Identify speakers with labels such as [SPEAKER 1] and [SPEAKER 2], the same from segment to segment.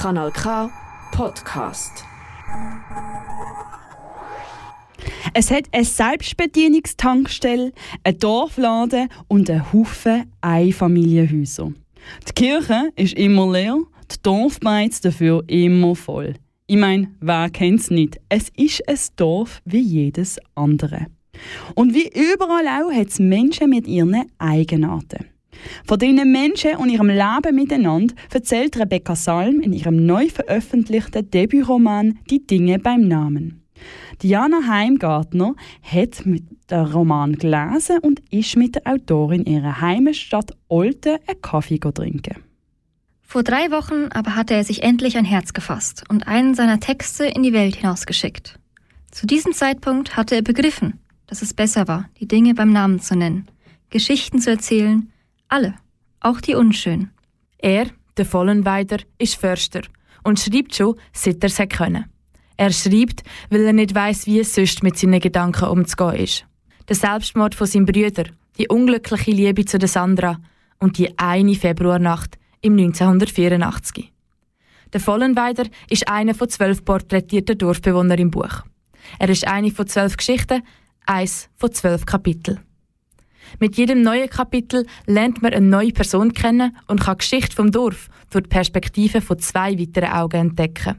[SPEAKER 1] Kanal K Podcast.
[SPEAKER 2] Es hat eine Selbstbedienungstankstelle, einen Dorfladen und einen Haufen Einfamilienhäuser. Die Kirche ist immer leer, die Dorfbeiz dafür immer voll. Ich meine, wer kennt es nicht? Es ist ein Dorf wie jedes andere. Und wie überall auch hat es Menschen mit ihren Eigenarten. Von diesen Menschen und ihrem Leben miteinander erzählt Rebecca Salm in ihrem neu veröffentlichten Debütroman Die Dinge beim Namen. Diana Heimgartner hat mit den Roman gelesen und ist mit der Autorin ihrer Heimatstadt Olten einen Kaffee trinken.
[SPEAKER 3] Vor drei Wochen aber hatte er sich endlich ein Herz gefasst und einen seiner Texte in die Welt hinausgeschickt. Zu diesem Zeitpunkt hatte er begriffen, dass es besser war, die Dinge beim Namen zu nennen, Geschichten zu erzählen, alle, auch die unschönen.
[SPEAKER 4] Er, der Vollenweider, ist Förster und schreibt schon, seit er es können. Er schreibt, weil er nicht weiß, wie es sonst mit seinen Gedanken umzugehen ist. Der Selbstmord von seinem Brüder, die unglückliche Liebe zu der Sandra und die eine Februarnacht im 1984. Der Vollenweider ist einer von zwölf porträtierten Dorfbewohnern im Buch. Er ist eine von zwölf Geschichten, eins von zwölf Kapiteln. Mit jedem neuen Kapitel lernt man eine neue Person kennen und kann die Geschichte vom Dorf durch die Perspektive von zwei weiteren Augen entdecken.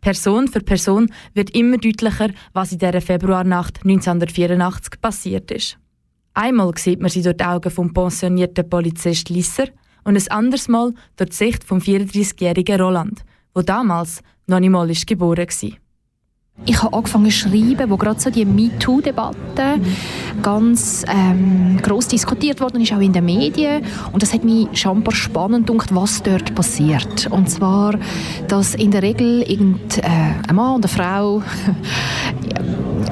[SPEAKER 4] Person für Person wird immer deutlicher, was in dieser Februarnacht 1984 passiert ist. Einmal sieht man sie durch die Augen vom pensionierten Polizist Lisser und ein anderes Mal durch die Sicht vom 34-jährigen Roland, wo damals noch nicht mal geboren war.
[SPEAKER 5] Ich habe angefangen zu schreiben, wo gerade so die MeToo-Debatte ganz ähm, groß diskutiert worden ist, auch in den Medien. Und das hat mich schon spannend gedacht, was dort passiert. Und zwar, dass in der Regel irgendein äh, Mann und eine Frau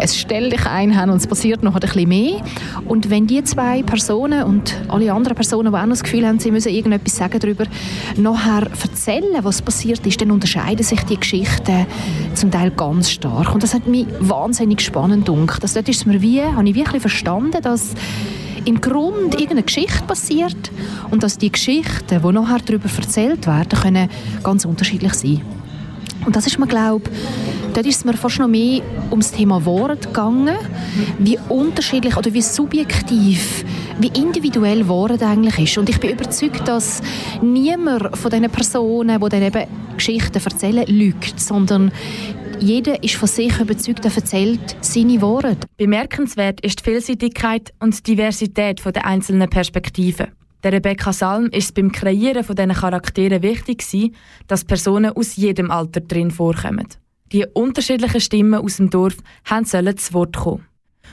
[SPEAKER 5] es stelllich ein haben und es passiert noch ein bisschen mehr. Und wenn die zwei Personen und alle anderen Personen, die auch noch das Gefühl haben, sie müssen irgendetwas sagen darüber, nachher erzählen, was passiert ist, dann unterscheiden sich die Geschichten zum Teil ganz stark. Und das hat mich wahnsinnig spannend gedacht. Also dort ist mir wie, habe ich wirklich verstanden, dass im Grunde irgendeine Geschichte passiert und dass die Geschichten, die nachher darüber erzählt werden, können ganz unterschiedlich sein. Und das ist mir, glaube dort ist es mir fast noch mehr ums Thema Wort gegangen, wie unterschiedlich oder wie subjektiv, wie individuell Wort eigentlich ist. Und ich bin überzeugt, dass niemand von diesen Personen, die dann eben Geschichten erzählen, lügt, sondern jeder ist von sich überzeugt, er erzählt seine Worte.
[SPEAKER 4] Bemerkenswert ist die Vielseitigkeit und die Diversität der einzelnen Perspektiven. Der Rebecca Salm ist es beim Kreieren von diesen Charakteren wichtig, dass Personen aus jedem Alter drin vorkommen. Die unterschiedlichen Stimmen aus dem Dorf haben sollen zu Wort kommen.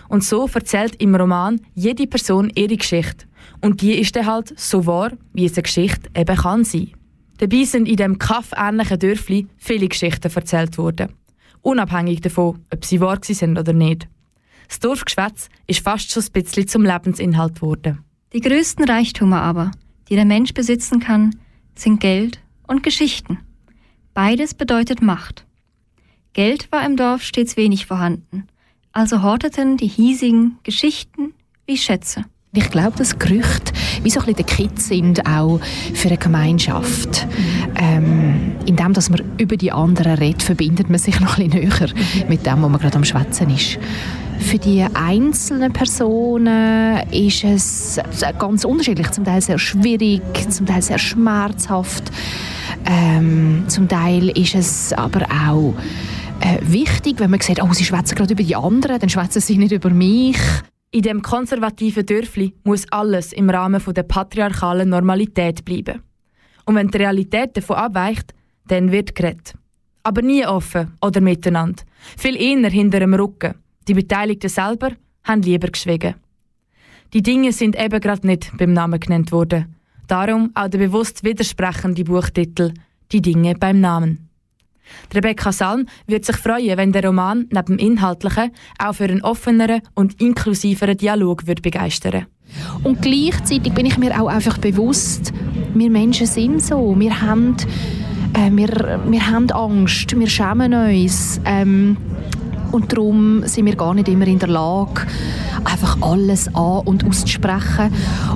[SPEAKER 4] Und so erzählt im Roman jede Person ihre Geschichte. Und die ist dann halt so wahr, wie es eine Geschichte eben kann sein. Dabei sind in dem kaffähnlichen Dörfli viele Geschichten erzählt worden. Unabhängig davon, ob sie wahr sind oder nicht. Das Dorfgeschwätz ist fast schon ein bisschen zum Lebensinhalt geworden.
[SPEAKER 3] Die größten Reichtümer aber, die der Mensch besitzen kann, sind Geld und Geschichten. Beides bedeutet Macht. Geld war im Dorf stets wenig vorhanden, also horteten die hiesigen Geschichten wie Schätze.
[SPEAKER 5] Ich glaube, das Gerücht, wie so ein bisschen die Kids sind, auch für eine Gemeinschaft. Ähm, indem dass man über die anderen redet, verbindet man sich noch ein bisschen näher mit dem, wo man gerade am Schwätzen ist. Für die einzelnen Personen ist es ganz unterschiedlich, zum Teil sehr schwierig, zum Teil sehr schmerzhaft. Ähm, zum Teil ist es aber auch äh, wichtig, wenn man sieht, oh, sie schwätzen gerade über die anderen, dann schwätzen sie nicht über mich.
[SPEAKER 4] In dem konservativen Dörfli muss alles im Rahmen der patriarchalen Normalität bleiben. Und wenn die Realität davon abweicht, dann wird geredet. Aber nie offen oder miteinander. Viel eher hinter dem Rücken. Die Beteiligten selber haben lieber geschwiegen. Die Dinge sind eben gerade nicht beim Namen genannt worden. Darum auch der bewusst widersprechende Buchtitel Die Dinge beim Namen. Rebecca Salm wird sich freuen, wenn der Roman neben dem Inhaltlichen auch für einen offeneren und inklusiveren Dialog wird begeistern
[SPEAKER 5] Und gleichzeitig bin ich mir auch einfach bewusst, wir Menschen sind so. Wir haben, äh, wir, wir haben Angst, wir schämen uns. Ähm, und darum sind wir gar nicht immer in der Lage, einfach alles an- und auszusprechen.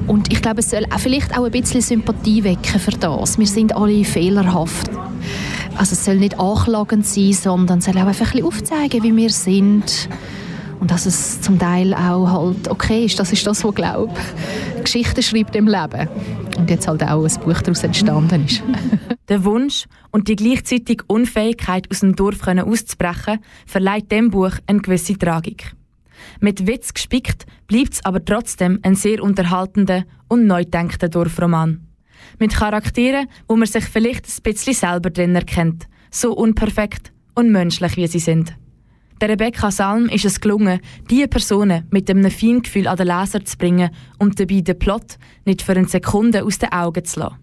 [SPEAKER 5] Und ich glaube, es soll vielleicht auch ein bisschen Sympathie wecken für das. Wir sind alle fehlerhaft. Also es soll nicht anklagend sein, sondern es soll auch einfach ein bisschen aufzeigen, wie wir sind und dass es zum Teil auch halt okay ist. Das ist das, was ich glaube. Geschichte schreibt im Leben. Und jetzt halt auch ein Buch daraus entstanden ist.
[SPEAKER 4] Der Wunsch und die gleichzeitige Unfähigkeit, aus dem Dorf auszubrechen, verleiht dem Buch eine gewisse Tragik. Mit Witz gespickt bleibt es aber trotzdem ein sehr unterhaltender und neu denkender Dorfroman. Mit Charakteren, wo man sich vielleicht ein bisschen selber drin erkennt, so unperfekt und menschlich wie sie sind. Der Rebecca Salm ist es gelungen, diese Personen mit einem Feingefühl an den Leser zu bringen und dabei den Plot nicht für eine Sekunde aus den Augen zu lassen.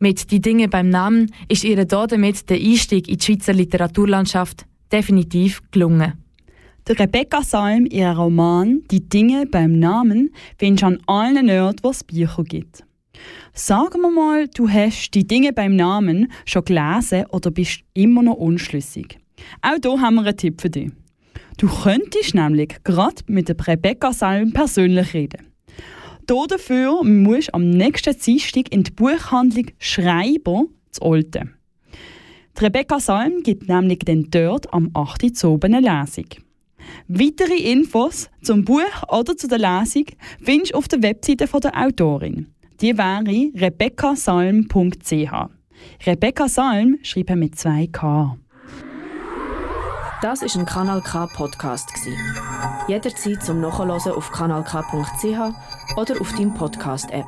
[SPEAKER 4] Mit «Die Dinge beim Namen» ist ihr damit der Einstieg in die Schweizer Literaturlandschaft definitiv gelungen.
[SPEAKER 2] Der Rebecca Salm, ihr Roman «Die Dinge beim Namen» du an allen Orten, wo es Bücher gibt. Sagen wir mal, du hast «Die Dinge beim Namen» schon gelesen oder bist immer noch unschlüssig. Auch hier haben wir einen Tipp für dich. Du könntest nämlich gerade mit der Rebecca Salm persönlich reden. Dafür musst du am nächsten Dienstag in die Buchhandlung Schreiber zu Olten. Die Rebecca Salm gibt nämlich dann dort am 8. Uhr eine Lesung. Weitere Infos zum Buch oder zu der Lesung findest du auf der Webseite der Autorin. Die wäre rebeccasalm.ch. Rebecca Salm schreiben mit zwei K.
[SPEAKER 1] Das ist ein Kanal K Podcast Jederzeit zum Nachhören auf kanalk.ch oder auf deinem Podcast App.